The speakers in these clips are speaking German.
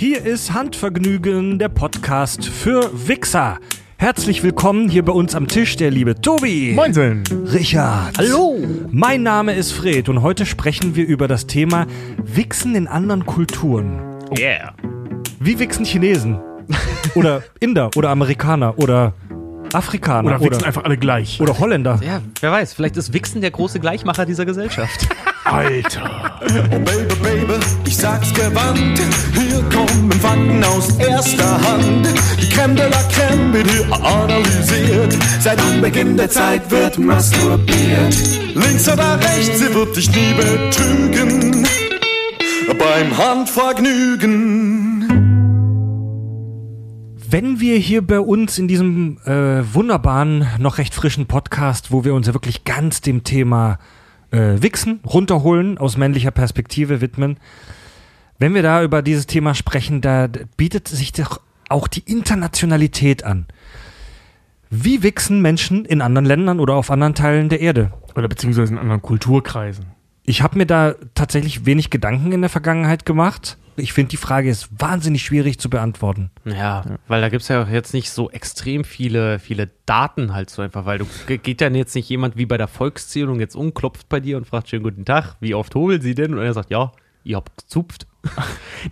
Hier ist Handvergnügen, der Podcast für Wichser. Herzlich willkommen hier bei uns am Tisch der liebe Tobi. Moinsen. Richard. Hallo. Mein Name ist Fred und heute sprechen wir über das Thema Wichsen in anderen Kulturen. Yeah. Wie wichsen Chinesen? Oder Inder oder Amerikaner oder Afrikaner Oder wichsen oder, einfach alle gleich. oder Holländer. Ja, wer weiß, vielleicht ist Wichsen der große Gleichmacher dieser Gesellschaft. Alter. Oh Baby, Baby, ich sag's gewandt. Hier kommen Fakten aus erster Hand. Die Creme de la Creme wird hier analysiert. Seit Anbeginn der Zeit wird masturbiert. Links oder rechts, sie wird dich nie betrügen. Beim Handvergnügen. Wenn wir hier bei uns in diesem äh, wunderbaren, noch recht frischen Podcast, wo wir uns ja wirklich ganz dem Thema äh, Wichsen runterholen, aus männlicher Perspektive widmen, wenn wir da über dieses Thema sprechen, da bietet sich doch auch die Internationalität an. Wie wichsen Menschen in anderen Ländern oder auf anderen Teilen der Erde? Oder beziehungsweise in anderen Kulturkreisen. Ich habe mir da tatsächlich wenig Gedanken in der Vergangenheit gemacht. Ich finde, die Frage ist wahnsinnig schwierig zu beantworten. ja, weil da gibt es ja auch jetzt nicht so extrem viele, viele Daten halt so einfach, weil du ge- geht dann jetzt nicht jemand wie bei der Volkszählung jetzt umklopft bei dir und fragt schönen guten Tag, wie oft hobeln sie denn? Und er sagt, ja, ihr habt gezupft.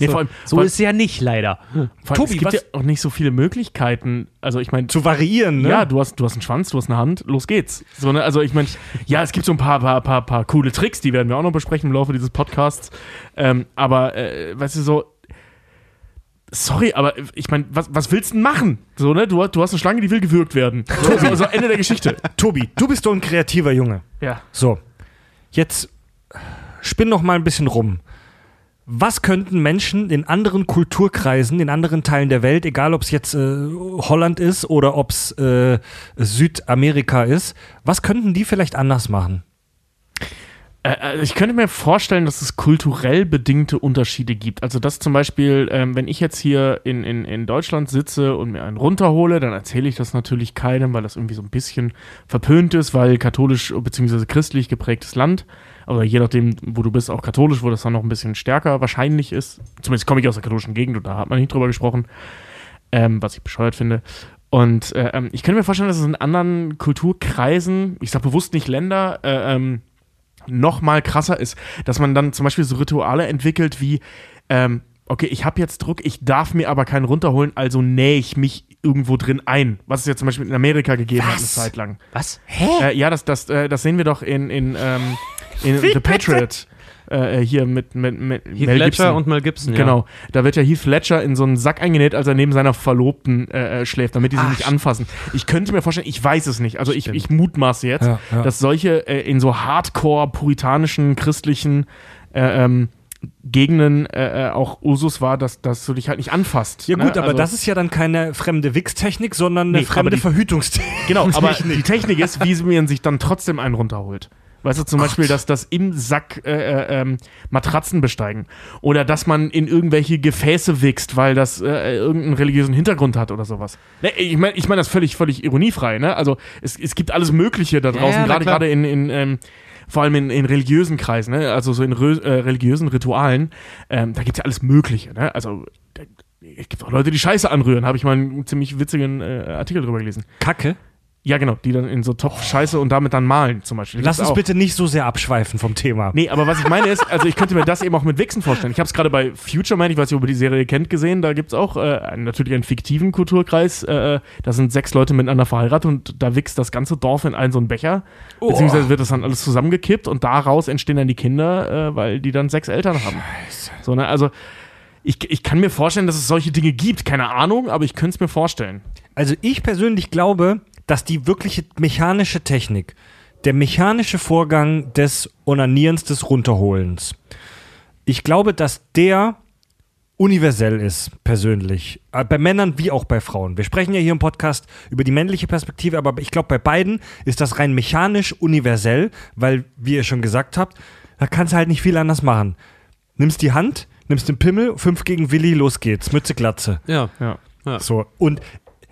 Nee, so vor allem, so vor, ist es ja nicht leider. vor allem Tobi, es gibt was- ja auch nicht so viele Möglichkeiten. Also ich meine, Zu variieren, ne? ja, du hast, du hast einen Schwanz, du hast eine Hand, los geht's. So, ne? Also ich meine, ja, es gibt so ein paar, paar, paar, paar coole Tricks, die werden wir auch noch besprechen im Laufe dieses Podcasts. Ähm, aber, äh, weißt du, so, sorry, aber ich meine, was, was willst du denn machen? So, ne? Du, du hast eine Schlange, die will gewürgt werden. So, so, so Ende der Geschichte. Tobi, du bist doch ein kreativer Junge. Ja. So, jetzt spinn noch mal ein bisschen rum. Was könnten Menschen in anderen Kulturkreisen, in anderen Teilen der Welt, egal ob es jetzt äh, Holland ist oder ob es äh, Südamerika ist, was könnten die vielleicht anders machen? Äh, also ich könnte mir vorstellen, dass es kulturell bedingte Unterschiede gibt. Also dass zum Beispiel, ähm, wenn ich jetzt hier in, in, in Deutschland sitze und mir einen runterhole, dann erzähle ich das natürlich keinem, weil das irgendwie so ein bisschen verpönt ist, weil katholisch bzw. christlich geprägtes Land, aber je nachdem, wo du bist, auch katholisch, wo das dann noch ein bisschen stärker wahrscheinlich ist. Zumindest komme ich aus der katholischen Gegend und da hat man nicht drüber gesprochen, ähm, was ich bescheuert finde. Und äh, ähm, ich könnte mir vorstellen, dass es in anderen Kulturkreisen, ich sage bewusst nicht Länder, äh, ähm, noch mal krasser ist, dass man dann zum Beispiel so Rituale entwickelt wie, ähm, okay, ich habe jetzt Druck, ich darf mir aber keinen runterholen, also nähe ich mich irgendwo drin ein. Was es ja zum Beispiel in Amerika gegeben hat eine Was? Zeit lang. Was? Äh, ja, das, das, äh, das sehen wir doch in, in, ähm, in The Patriot. Äh, hier mit, mit, mit Heath Mel Ledger Gibson. und Mel Gibson, ja. Genau. Da wird ja Heath Ledger in so einen Sack eingenäht, als er neben seiner Verlobten äh, äh, schläft, damit die sie Ach, nicht anfassen. Ich könnte mir vorstellen, ich weiß es nicht, also ich, ich mutmaße jetzt, Ja, ja. dass solche äh, in so hardcore puritanischen, christlichen äh, ähm, Gegenden äh, äh, auch Usus war, dass, dass du dich halt nicht anfasst. Ja gut, ne? aber Also- das ist ja dann keine fremde Wichstechnik, sondern eine Nee, fremde die- Verhütungstechnik. Genau, aber die Technik ist, wie man sich dann trotzdem einen runterholt. Weißt du, zum Beispiel, dass das im Sack äh, äh, ähm, Matratzen besteigen. Oder dass man in irgendwelche Gefäße wächst, weil das äh, irgendeinen religiösen Hintergrund hat oder sowas. Ne, ich meine ich mein das völlig, völlig ironiefrei, ne? Also es, es gibt alles Mögliche da draußen, ja, gerade in, in ähm, vor allem in, in religiösen Kreisen, ne? also so in äh, religiösen Ritualen, ähm, da gibt es ja alles Mögliche. Ne? Also es gibt auch Leute, die Scheiße anrühren, habe ich mal einen ziemlich witzigen äh, Artikel drüber gelesen. Kacke. Ja, genau, die dann in so Topf Scheiße und damit dann malen zum Beispiel. Lass uns auch. bitte nicht so sehr abschweifen vom Thema. Nee, aber was ich meine ist, also ich könnte mir das eben auch mit Wichsen vorstellen. Ich habe es gerade bei Future Man, ich weiß nicht, ob ihr die Serie kennt, gesehen. Da gibt es auch äh, natürlich einen fiktiven Kulturkreis. Äh, da sind sechs Leute miteinander verheiratet und da wächst das ganze Dorf in einen so einen Becher. Beziehungsweise wird das dann alles zusammengekippt und daraus entstehen dann die Kinder, äh, weil die dann sechs Eltern haben. So, ne? Also ich, ich kann mir vorstellen, dass es solche Dinge gibt. Keine Ahnung, aber ich könnte es mir vorstellen. Also ich persönlich glaube, dass die wirkliche mechanische Technik, der mechanische Vorgang des Onanierens, des Runterholens, ich glaube, dass der universell ist, persönlich. Äh, Bei Männern wie auch bei Frauen. Wir sprechen ja hier im Podcast über die männliche Perspektive, aber ich glaube, bei beiden ist das rein mechanisch universell, weil, wie ihr schon gesagt habt, da kannst du halt nicht viel anders machen. Nimmst die Hand, nimmst den Pimmel, fünf gegen Willi, los geht's, Mütze, Glatze. Ja. Ja. ja. So, und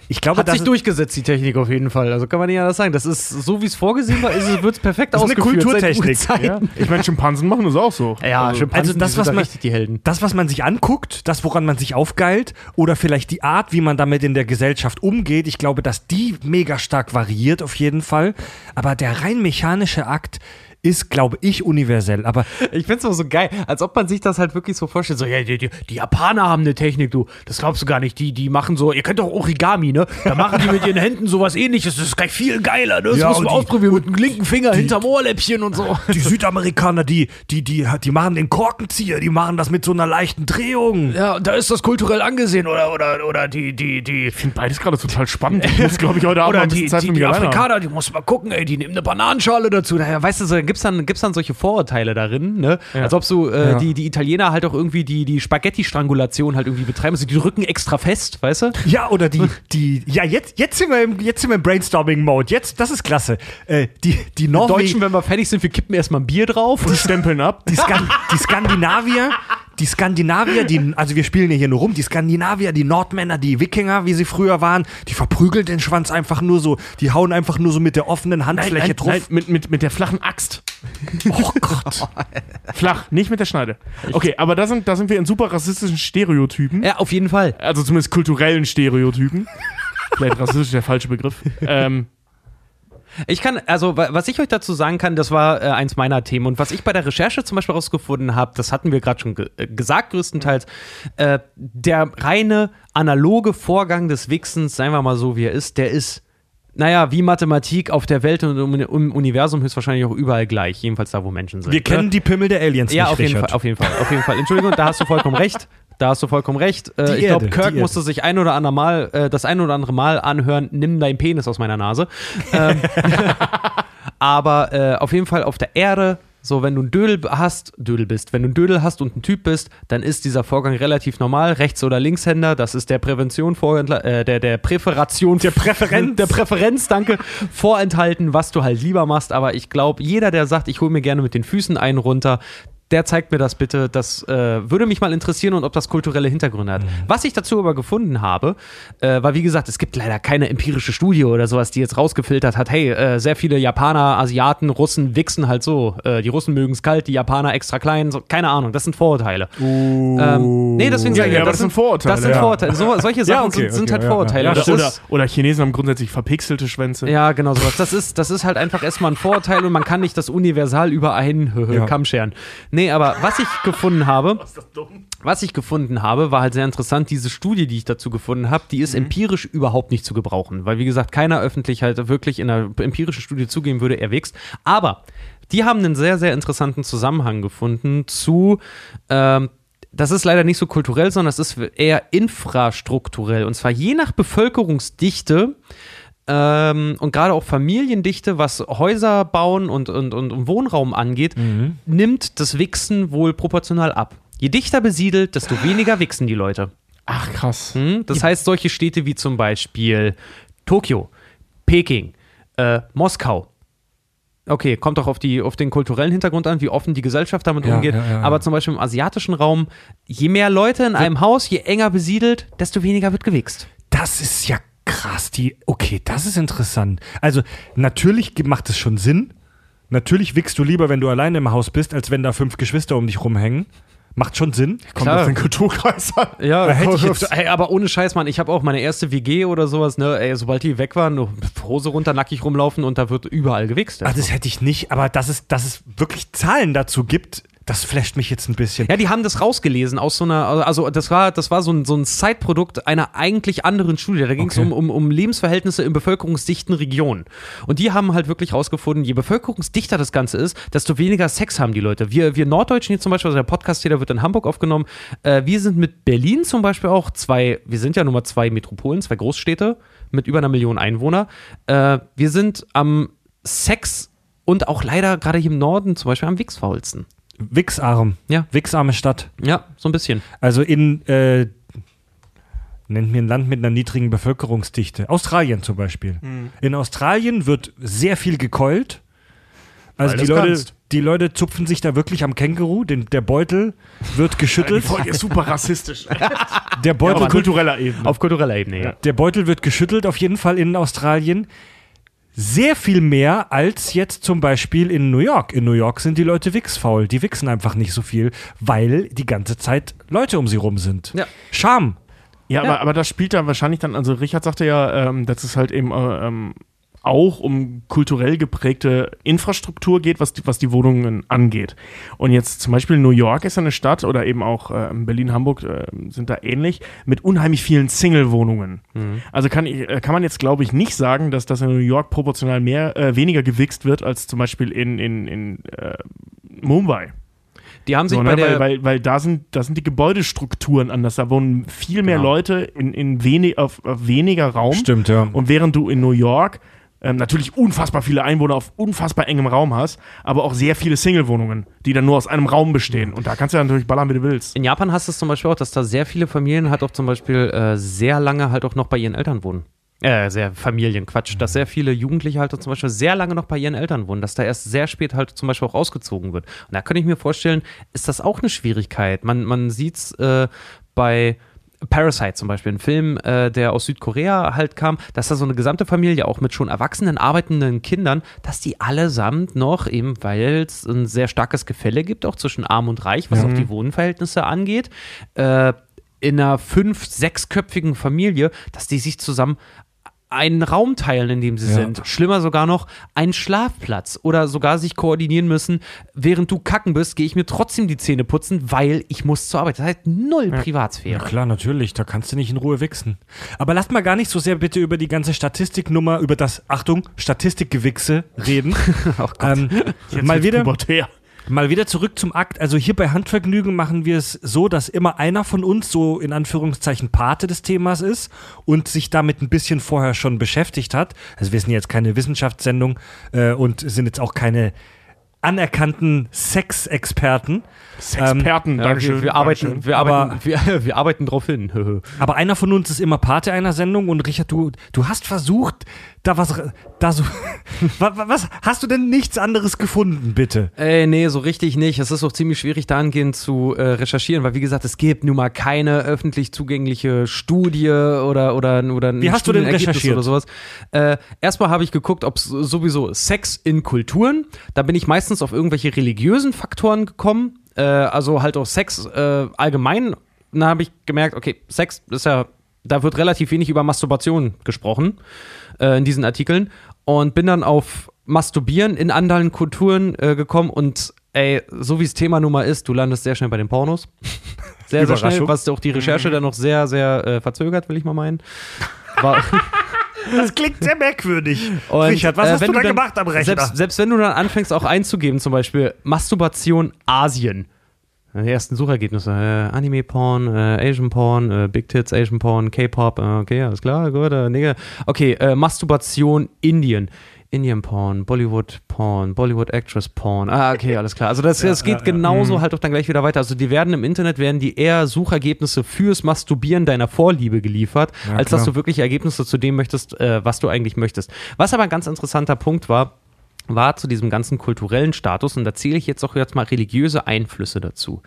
ich glaube, Hat das sich ist, durchgesetzt, die Technik auf jeden Fall. Also kann man nicht anders sagen. Das ist so, wie es vorgesehen war, ist, wird es perfekt Das ist eine ausgeführt. Kulturtechnik. Ja. Ich meine, Schimpansen machen das auch so. Ja, Also, Schimpansen, also das, sind was da man- richtig die Helden. das, was man sich anguckt, das, woran man sich aufgeilt, oder vielleicht die Art, wie man damit in der Gesellschaft umgeht, ich glaube, dass die mega stark variiert auf jeden Fall. Aber der rein mechanische Akt ist, glaube ich, universell. Aber Ich find's aber so geil, als ob man sich das halt wirklich so vorstellt. So, ja, die, die, die Japaner haben eine Technik, du, das glaubst du gar nicht. Die, die machen so, ihr kennt doch Origami, ne? Da machen die mit ihren Händen sowas ähnliches. Das ist gleich viel geiler, ne? Das Ja, muss man die- ausprobieren mit dem linken Finger hinterm Ohrläppchen und so. die Südamerikaner, die, die, die, die machen den Korkenzieher, die machen das mit so einer leichten Drehung. Ja, da ist das kulturell angesehen oder, oder, oder die, die, die, Ich finde beides gerade total spannend. Ich muss, glaube ich, heute Abend mal oder ein bisschen die, Zeit die, die haben. Afrikaner, die muss mal gucken, ey, die nehmen eine Bananenschale dazu. Daher, weißt du, so, gibt's dann, gibt's dann solche Vorurteile darin, ne? Als ob so äh, Ja. die, die Italiener halt auch irgendwie die, die Spaghetti-Strangulation halt irgendwie betreiben. Also die rücken extra fest, weißt du? Ja, oder die, die, ja, jetzt, jetzt sind wir im, jetzt sind wir im Brainstorming-Mode. Jetzt, das ist klasse. Äh, die, die Norwegen, Deutschen, wenn wir fertig sind, wir kippen erstmal ein Bier drauf. Die stempeln ab. die, Skan die Skandinavier, die Skandinavier, die, also wir spielen ja hier nur rum, die Skandinavier, die Nordmänner, die Wikinger, wie sie früher waren, die verprügeln den Schwanz einfach nur so, die hauen einfach nur so mit der offenen Handfläche nein, drauf. nein, mit, mit, mit der flachen Axt. Oh Gott. Flach, nicht mit der Schneide. Okay, aber da sind, da sind wir in super rassistischen Stereotypen. Ja, auf jeden Fall. Also zumindest kulturellen Stereotypen. Vielleicht rassistisch der falsche Begriff. Ähm, Ich kann, also wa- was ich euch dazu sagen kann, das war äh, eins meiner Themen. Und was ich bei der Recherche zum Beispiel rausgefunden habe, das hatten wir gerade schon ge äh, gesagt, größtenteils, äh, der reine analoge Vorgang des Wichsens, seien wir mal so, wie er ist, der ist, naja, wie Mathematik auf der Welt und im, Universum höchstwahrscheinlich auch überall gleich, jedenfalls da, wo Menschen sind. wir kennen ne? die Pimmel der Aliens Ja, nicht, auf jeden. Fall, auf jeden Fall, auf jeden Fall. Entschuldigung, da hast du vollkommen recht. Da hast du vollkommen recht. Äh, ich glaube, Kirk musste sich ein oder andere Mal, äh, das ein oder andere Mal anhören, nimm deinen Penis aus meiner Nase. Ähm, aber äh, auf jeden Fall auf der Erde, so wenn du ein Dödel hast, Dödel bist, wenn du ein Dödel hast und ein Typ bist, dann ist dieser Vorgang relativ normal. Rechts- oder Linkshänder, das ist der Prävention vorentla- äh, der, der Präferation, der Präferenz, der Präferenz, danke, vorenthalten, was du halt lieber machst. Aber ich glaube, jeder, der sagt, ich hole mir gerne mit den Füßen einen runter, der zeigt mir das bitte. Das äh, würde mich mal interessieren und ob das kulturelle Hintergründe hat. Was ich dazu aber gefunden habe, äh, war wie gesagt, es gibt leider keine empirische Studie oder sowas, die jetzt rausgefiltert hat, hey, äh, sehr viele Japaner, Asiaten, Russen wichsen halt so. Äh, die Russen mögen es kalt, die Japaner extra klein, so, keine Ahnung, das sind Vorurteile. Ähm, nee, deswegen Ja, sage ich, ja, aber das sind Vorurteile, Das sind ja. Vorurteile. So, solche Sachen okay, sind, sind okay, halt ja, Vorurteile. ja. Das oder, oder, oder Chinesen haben grundsätzlich verpixelte Schwänze. ja, genau sowas. Das ist, das ist halt einfach erstmal ein Vorurteil und man kann nicht das universal über einen Ja. Kamm scheren. Nee, aber was ich gefunden habe, was ich gefunden habe, war halt sehr interessant. Diese Studie, die ich dazu gefunden habe, die ist empirisch überhaupt nicht zu gebrauchen, weil wie gesagt, keiner öffentlich halt wirklich in einer empirischen Studie zugeben würde, er wächst. Aber die haben einen sehr, sehr interessanten Zusammenhang gefunden zu ähm, das ist leider nicht so kulturell, sondern das ist eher infrastrukturell. Und zwar je nach Bevölkerungsdichte ähm, und gerade auch Familiendichte, was Häuser bauen und, und, und, Wohnraum angeht, nimmt das Wichsen wohl proportional ab. Je dichter besiedelt, desto weniger wichsen die Leute. Ach, krass. Hm? Das heißt, solche Städte wie zum Beispiel Tokio, Peking, äh, Moskau. Okay, kommt doch auf, die, auf den kulturellen Hintergrund an, wie offen die Gesellschaft damit Ja, umgeht. ja, ja. Aber zum Beispiel im asiatischen Raum, je mehr Leute in einem Haus, je enger besiedelt, desto weniger wird gewichst. Das ist ja krass. Die, okay, das ist interessant. Also, natürlich macht es schon Sinn. Natürlich wickst du lieber, wenn du alleine im Haus bist, als wenn da fünf Geschwister um dich rumhängen. Macht schon Sinn. Kommt Klar. auf den Kulturkreis an. Ja, hätte ich jetzt- ey, aber ohne Scheiß, Mann, ich habe auch meine erste WG oder sowas, ne, ey, sobald die weg waren, nur Hose runter, nackig rumlaufen und da wird überall gewichst. Ah, das hätte ich nicht, aber dass es, dass es wirklich Zahlen dazu gibt, das flasht mich jetzt ein bisschen. Ja, die haben das rausgelesen aus so einer, also das war, das war so ein, so ein Side-Produkt einer eigentlich anderen Studie. Da ging es Okay. um, um, um Lebensverhältnisse in bevölkerungsdichten Regionen. Und die haben halt wirklich rausgefunden, je bevölkerungsdichter das Ganze ist, desto weniger Sex haben die Leute. Wir, wir Norddeutschen hier zum Beispiel, also der Podcast hier, der wird in Hamburg aufgenommen. Äh, wir sind mit Berlin zum Beispiel auch zwei, wir sind ja Nummer zwei Metropolen, zwei Großstädte mit über einer Million Einwohner. Äh, wir sind am Sex und auch leider gerade hier im Norden zum Beispiel am Wichsfaulsten. Wixarm. Ja. Wixarme Stadt. Ja, so ein bisschen. Also in, äh, nennt mir ein Land mit einer niedrigen Bevölkerungsdichte. Australien zum Beispiel. In Australien wird sehr viel gekeult, Also Weil die Leute, kannst. die Leute zupfen sich da wirklich am Känguru, den, der Beutel wird Die geschüttelt. Folge ist super rassistisch. Der Beutel, Auf kultureller Ebene. Auf kultureller Ebene, ja. der Beutel wird geschüttelt, auf jeden Fall in Australien. Sehr viel mehr als jetzt zum Beispiel in New York. In New York sind die Leute wichsfaul. Die wichsen einfach nicht so viel, weil die ganze Zeit Leute um sie rum sind. Ja. Scham. Ja, aber, aber das spielt da wahrscheinlich dann, also Richard sagte ja, ähm, dass es halt eben äh, ähm, auch um kulturell geprägte Infrastruktur geht, was die, was die Wohnungen angeht. Und jetzt zum Beispiel New York ist ja eine Stadt oder eben auch äh, Berlin, Hamburg äh, sind da ähnlich mit unheimlich vielen Single-Wohnungen. Also kann, ich, äh, kann man jetzt, glaube ich, nicht sagen, dass das in New York proportional mehr, äh, weniger gewichst wird als zum Beispiel in, in, in äh, Mumbai. Die haben sich So, bei ne? der, weil, weil, weil da sind, da sind die Gebäudestrukturen anders. Da wohnen viel mehr Genau. Leute in, in wenig, auf, auf weniger Raum. Stimmt, ja. Und während du in New York ähm, natürlich unfassbar viele Einwohner auf unfassbar engem Raum hast, aber auch sehr viele Single-Wohnungen, die dann nur aus einem Raum bestehen. Und da kannst du ja natürlich ballern, wie du willst. in Japan hast du es zum Beispiel auch, dass da sehr viele Familien halt auch zum Beispiel äh, sehr lange halt auch noch bei ihren Eltern wohnen. Äh, sehr Familien, Quatsch, dass sehr viele Jugendliche halt zum Beispiel sehr lange noch bei ihren Eltern wohnen, dass da erst sehr spät halt zum Beispiel auch ausgezogen wird. Und da könnte ich mir vorstellen, ist das auch eine Schwierigkeit. Man, man sieht es äh, bei Parasite zum Beispiel, ein Film, äh, der aus Südkorea halt kam, dass da so eine gesamte Familie auch mit schon erwachsenen, arbeitenden Kindern, dass die allesamt noch, eben weil es ein sehr starkes Gefälle gibt, auch zwischen Arm und Reich, was auch die Wohnverhältnisse angeht, äh, in einer fünf-, sechsköpfigen Familie, dass die sich zusammen einen Raum teilen, in dem sie Ja. sind. Schlimmer sogar noch, einen Schlafplatz oder sogar sich koordinieren müssen. Während du kacken bist, gehe ich mir trotzdem die Zähne putzen, weil ich muss zur Arbeit. Das heißt null Ja Privatsphäre. klar, natürlich, da kannst du nicht in Ruhe wichsen. Aber lasst mal gar nicht so sehr bitte über die ganze Statistiknummer, über das, Achtung, Statistikgewichse reden. ähm, mal, wieder, pubertär. Mal wieder zurück zum Akt. Also hier bei Handvergnügen machen wir es so, dass immer einer von uns so in Anführungszeichen Pate des Themas ist und sich damit ein bisschen vorher schon beschäftigt hat. Also wir sind jetzt keine Wissenschaftssendung äh, und sind jetzt auch keine anerkannten Sexexperten. Experten, Ja, Dankeschön. wir, wir, arbeiten, Dankeschön. wir, Aber- arbeiten, wir, wir arbeiten drauf hin. Aber einer von uns ist immer Pate einer Sendung und Richard, du, du hast versucht, da was, da so, was, hast du denn nichts anderes gefunden, bitte? Ey, nee, so richtig nicht. Es ist auch ziemlich schwierig, dahingehend zu äh, recherchieren, weil wie gesagt, es gibt nun mal keine öffentlich zugängliche Studie oder oder oder ein Wie hast du denn recherchiert? oder sowas. Äh, erstmal habe ich geguckt, ob sowieso Sex in Kulturen. Da bin ich meistens auf irgendwelche religiösen Faktoren gekommen. Äh, also halt auch Sex äh, allgemein. Dann habe ich gemerkt, okay, Sex ist ja, da wird relativ wenig über Masturbation gesprochen äh, in diesen Artikeln und bin dann auf Masturbieren in anderen Kulturen äh, gekommen und ey, so wie es Thema Nummer ist, du landest sehr schnell bei den Pornos. Sehr, sehr schnell, was auch die Recherche dann noch sehr, sehr äh, verzögert, will ich mal meinen. War, Das klingt sehr merkwürdig. und, Richard, was äh, hast du da dann- gemacht am Rechner? Selbst, selbst wenn du dann anfängst auch einzugeben, zum Beispiel Masturbation Asien. Die ersten Suchergebnisse, äh, Anime-Porn, äh, Asian-Porn, äh, Big Tits, Asian-Porn, K-Pop, äh, okay, alles klar, gut, äh, Nigga. Okay, äh, Masturbation Indien. Indian-Porn, Bollywood-Porn, Bollywood-Actress-Porn. Ah, okay, alles klar. Also das, das geht genauso halt auch dann gleich wieder weiter. Also die werden im Internet, werden die eher Suchergebnisse fürs Masturbieren deiner Vorliebe geliefert, als dass du wirklich Ergebnisse zu dem möchtest, äh, was du eigentlich möchtest. Was aber ein ganz interessanter Punkt war, war zu diesem ganzen kulturellen Status, und da zähle ich jetzt auch jetzt mal religiöse Einflüsse dazu.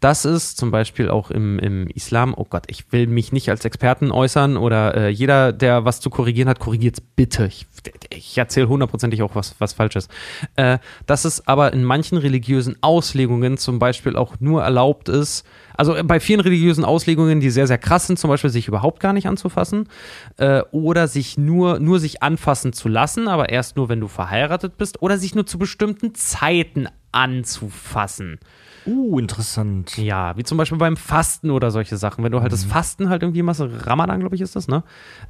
Das ist zum Beispiel auch im, im Islam, oh Gott, ich will mich nicht als Experten äußern oder äh, jeder, der was zu korrigieren hat, korrigiert's bitte. Ich, ich erzähle hundertprozentig auch was, was Falsches. Äh, dass es aber in manchen religiösen Auslegungen zum Beispiel auch nur erlaubt ist, also bei vielen religiösen Auslegungen, die sehr, sehr krass sind, zum Beispiel sich überhaupt gar nicht anzufassen äh, oder sich nur, nur sich anfassen zu lassen, aber erst nur, wenn du verheiratet bist oder sich nur zu bestimmten Zeiten anzufassen. Uh, interessant. Ja, wie zum Beispiel beim Fasten oder solche Sachen. Wenn du halt das Fasten halt irgendwie machst, Ramadan, glaube ich, ist das, ne?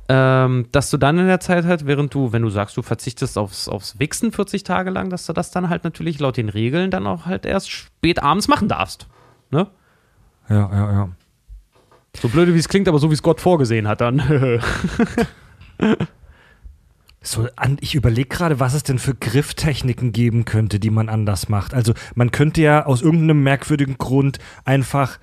Ähm, dass du dann in der Zeit halt, während du, wenn du sagst, du verzichtest aufs, aufs Wichsen 40 Tage lang, dass du das dann halt natürlich laut den Regeln dann auch halt erst spät abends machen darfst. Ne? Ja, ja, ja. So blöde wie es klingt, aber so wie es Gott vorgesehen hat dann. So, an, ich überlege gerade, was es denn für Grifftechniken geben könnte, die man anders macht. Also man könnte ja aus irgendeinem merkwürdigen Grund einfach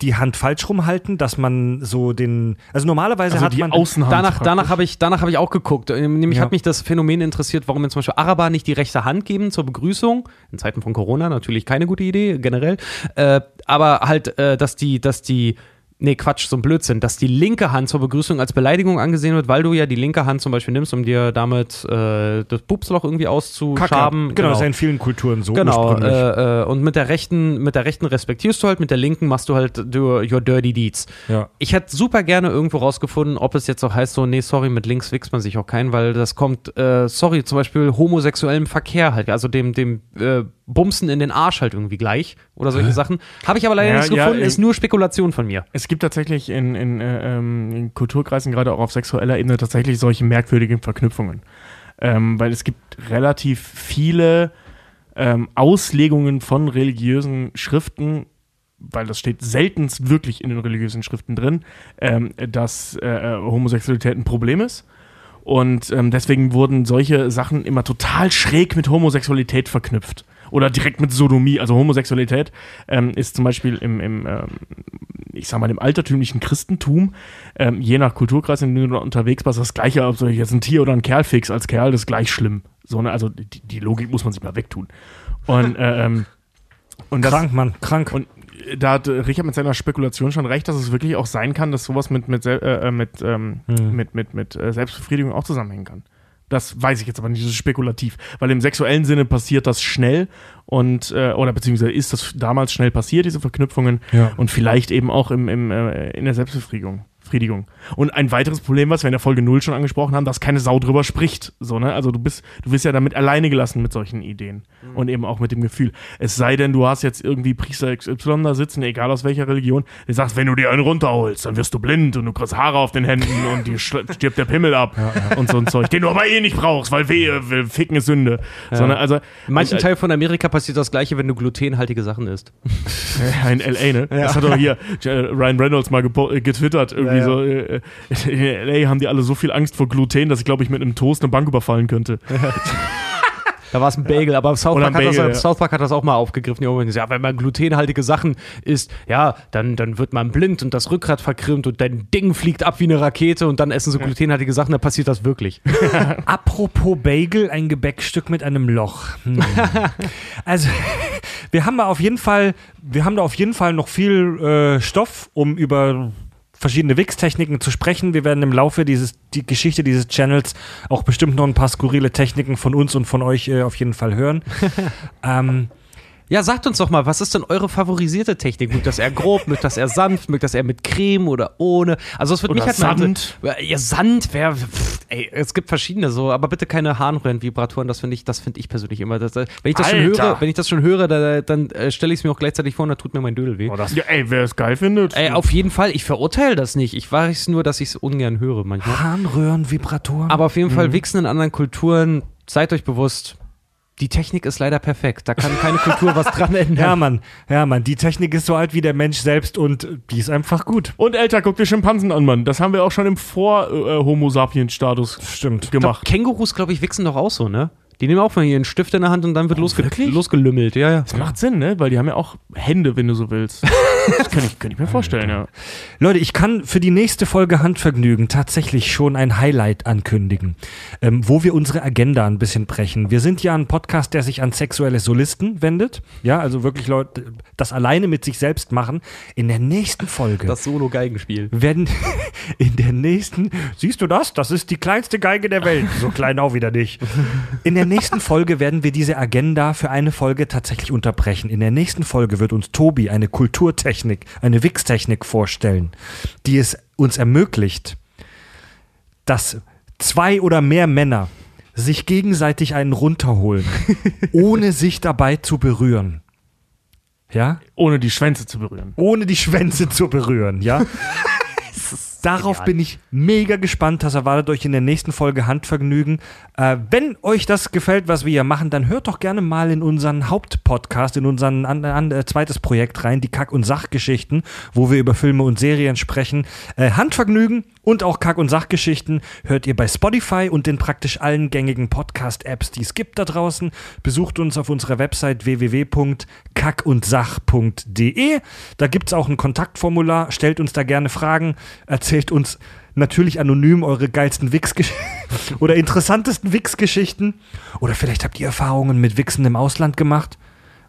die Hand falsch rumhalten, dass man so den, also normalerweise Also hat die man Außenhand. Danach, praktisch. danach habe ich, danach ich auch geguckt. Ähm, Nämlich Ja. hat mich das Phänomen interessiert, warum mir zum Beispiel Araber nicht die rechte Hand geben zur Begrüßung. In Zeiten von Corona natürlich keine gute Idee, generell. Äh, aber halt, äh, dass die, dass die, nee, Quatsch, so ein Blödsinn, dass die linke Hand zur Begrüßung als Beleidigung angesehen wird, weil du ja die linke Hand zum Beispiel nimmst, um dir damit äh, das Pupsloch irgendwie auszuschaben. Genau, das ist ja in vielen Kulturen so Genau, äh, äh, und mit der rechten, mit der rechten respektierst du halt, mit der linken machst du halt your, your dirty deeds. Ja. Ich hätte super gerne irgendwo rausgefunden, ob es jetzt auch heißt, so, nee, sorry, mit links wächst man sich auch keinen, weil das kommt, äh, sorry, zum Beispiel homosexuellem Verkehr halt, also dem, dem äh, Bumsen in den Arsch halt irgendwie gleich oder solche Sachen. Habe ich aber leider Ja, nichts ja, gefunden, äh, ist nur Spekulation von mir. Es gibt tatsächlich in, in, äh, ähm, in Kulturkreisen, gerade auch auf sexueller Ebene, tatsächlich solche merkwürdigen Verknüpfungen. Ähm, weil es gibt relativ viele ähm, Auslegungen von religiösen Schriften, weil das steht seltenst wirklich in den religiösen Schriften drin, ähm, dass äh, äh, Homosexualität ein Problem ist. Und ähm, deswegen wurden solche Sachen immer total schräg mit Homosexualität verknüpft. Oder direkt mit Sodomie. Also Homosexualität ähm, ist zum Beispiel im, im ähm, ich sag mal, im altertümlichen Christentum, ähm, je nach Kulturkreis, in dem du unterwegs bist, das gleiche, ob du jetzt ein Tier oder ein Kerl fix als Kerl, das ist gleich schlimm. So, ne? Also die, die Logik muss man sich mal wegtun. Und, äh, ähm, und das, krank, Mann, krank. und äh, da hat äh, Richard mit seiner Spekulation schon recht, dass es wirklich auch sein kann, dass sowas mit, mit, äh, mit, ähm, Hm. mit, mit, mit Selbstbefriedigung auch zusammenhängen kann. Das weiß ich jetzt aber nicht, das ist spekulativ. Weil im sexuellen Sinne passiert das schnell und, äh, oder beziehungsweise ist das damals schnell passiert, diese Verknüpfungen. Ja. Und vielleicht eben auch im, im, äh, in der Selbstbefriedigung. Befriedigung. Und ein weiteres Problem, was wir in der Folge 0 schon angesprochen haben, dass keine Sau drüber spricht. So, ne? Also du bist, du wirst ja damit alleine gelassen mit solchen Ideen. Und eben auch mit dem Gefühl. Es sei denn, du hast jetzt irgendwie Priester XY da sitzen, egal aus welcher Religion, der sagt, wenn du dir einen runterholst, dann wirst du blind und du kriegst Haare auf den Händen und dir stirbt der Pimmel ab und so ein Zeug, den du aber eh nicht brauchst, weil wehe, will- ficken ist Sünde. Sondern also In manchen äh, Teilen von Amerika passiert das gleiche, wenn du glutenhaltige Sachen isst. Ja, in L.A., ne? Das hat doch hier äh, Ryan Reynolds mal äh, getwittert. Irgendwie Ja, ja. so, äh, in L.A. haben die alle so viel Angst vor Gluten, dass ich glaube, ich mit einem Toast eine Bank überfallen könnte. Da war es ein Bagel, aber South Park, Bagel, das, ja. South Park hat das auch mal aufgegriffen. Die ja, wenn man glutenhaltige Sachen isst, ja, dann, dann wird man blind und das Rückgrat verkrümmt und dein Ding fliegt ab wie eine Rakete und dann essen sie glutenhaltige Sachen, dann passiert das wirklich. Apropos Bagel, ein Gebäckstück mit einem Loch. Hm. also, wir haben da auf jeden Fall, wir haben da auf jeden Fall noch viel äh, Stoff, um über verschiedene Wix-Techniken zu sprechen. Wir werden im Laufe dieses, die Geschichte dieses Channels auch bestimmt noch ein paar skurrile Techniken von uns und von euch äh, auf jeden Fall hören. ähm, Ja, sagt uns doch mal, was ist denn eure favorisierte Technik? Mögt das eher grob, mögt das eher sanft, mögt das eher mit Creme oder ohne? Also es wird Oder mich halt mal Sand. inter- Ja, Sand wäre, ey, es gibt verschiedene so, aber bitte keine Harnröhrenvibratoren, das finde ich, das finde ich persönlich immer. Das, äh, wenn ich das schon höre, wenn ich das schon höre, da, dann äh, stelle ich es mir auch gleichzeitig vor und da tut mir mein Dödel weh. Ja, ey, wer es geil findet. Ey, auf jeden Fall, ich verurteile das nicht. Ich weiß nur, dass ich es ungern höre manchmal. Harnröhrenvibratoren. Aber auf jeden Fall, Wichsen in anderen Kulturen, seid euch bewusst, die Technik ist leider perfekt. Da kann keine Kultur was dran ändern. ja, Mann, ja, Mann, die Technik ist so alt wie der Mensch selbst und äh, die ist einfach gut. und älter, guck dir Schimpansen an, Mann. Das haben wir auch schon im Vor-Homo Sapiens-Status Stimmt. Ich glaub, gemacht. Kängurus, glaube ich, wichsen doch auch so, ne? Die nehmen auch mal hier einen Stift in der Hand und dann wird losge wirklich? losgelümmelt. Ja, ja. Das macht Sinn, ne? Weil die haben ja auch Hände, wenn du so willst. Das kann ich, kann ich mir vorstellen, ja. Leute, ich kann für die nächste Folge Handvergnügen tatsächlich schon ein Highlight ankündigen, ähm, wo wir unsere Agenda ein bisschen brechen. Wir sind ja ein Podcast, der sich an sexuelle Solisten wendet. Ja, also wirklich Leute, das alleine mit sich selbst machen. In der nächsten Folge Das Solo-Geigenspiel. werden in der nächsten, siehst du das? Das ist die kleinste Geige der Welt. So klein auch wieder nicht. In der nächsten Folge werden wir diese Agenda für eine Folge tatsächlich unterbrechen. In der nächsten Folge wird uns Tobi eine Kulturtechnik, eine Wix-Technik vorstellen, die es uns ermöglicht, dass zwei oder mehr Männer sich gegenseitig einen runterholen, ohne sich dabei zu berühren. Ja? Ohne die Schwänze zu berühren. Ohne die Schwänze zu berühren, ja? Darauf genial. bin ich mega gespannt. Das erwartet euch in der nächsten Folge Handvergnügen. Äh, wenn euch das gefällt, was wir hier machen, dann hört doch gerne mal in unseren Hauptpodcast, in an, äh, zweites Projekt rein, die Kack- und Sachgeschichten, wo wir über Filme und Serien sprechen. Äh, Handvergnügen und auch Kack- und Sachgeschichten hört ihr bei Spotify und den praktisch allen gängigen Podcast-Apps, die es gibt da draußen. Besucht uns auf unserer Website www.kackundsach.de. Da gibt es auch ein Kontaktformular. Stellt uns da gerne Fragen. Erzählt uns natürlich anonym eure geilsten Wix-Geschichten oder interessantesten Wix-Geschichten. Oder vielleicht habt ihr Erfahrungen mit Wixen im Ausland gemacht.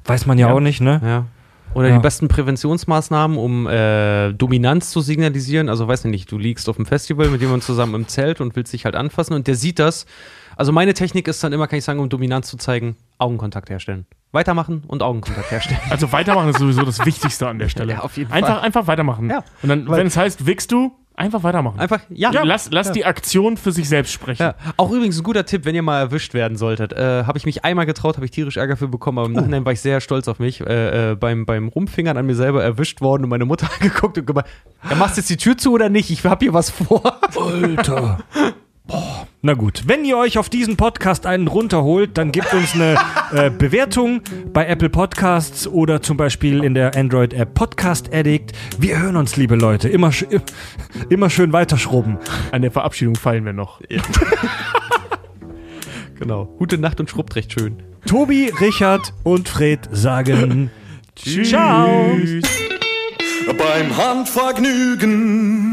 Weiß man ja, Ja. auch nicht, ne? Ja. Oder Ja. die besten Präventionsmaßnahmen, um äh, Dominanz zu signalisieren. Also weiß nicht, du liegst auf dem Festival mit jemandem zusammen im Zelt und willst dich halt anfassen und der sieht das. Also meine Technik ist dann immer, kann ich sagen, um Dominanz zu zeigen, Augenkontakt herstellen. Weitermachen und Augenkontakt herstellen. Also weitermachen ist sowieso das Wichtigste an der Stelle. Ja, auf jeden einfach, Fall. Einfach weitermachen. Ja. Und dann, wenn es heißt, wickst du, einfach weitermachen. Einfach, ja. Lass, lass die Aktion für sich selbst sprechen. Ja. Auch übrigens ein guter Tipp, wenn ihr mal erwischt werden solltet. Äh, habe ich mich einmal getraut, habe ich tierisch Ärger für bekommen, aber im Nachhinein war ich sehr stolz auf mich. Äh, äh, beim, beim Rumfingern an mir selber erwischt worden und meine Mutter angeguckt und gemeint, ja, machst du jetzt die Tür zu oder nicht? Ich hab hier was vor. Alter. Boah. Na gut, wenn ihr euch auf diesen Podcast einen runterholt, dann gebt uns eine äh, Bewertung bei Apple Podcasts oder zum Beispiel in der Android-App Podcast Addict. Wir hören uns, liebe Leute. Immer, sch immer schön weiterschrubben. An der Verabschiedung fallen wir noch. Genau. Gute Nacht und schrubbt recht schön. Tobi, Richard und Fred sagen Tschüss. Ciao. Beim Handvergnügen.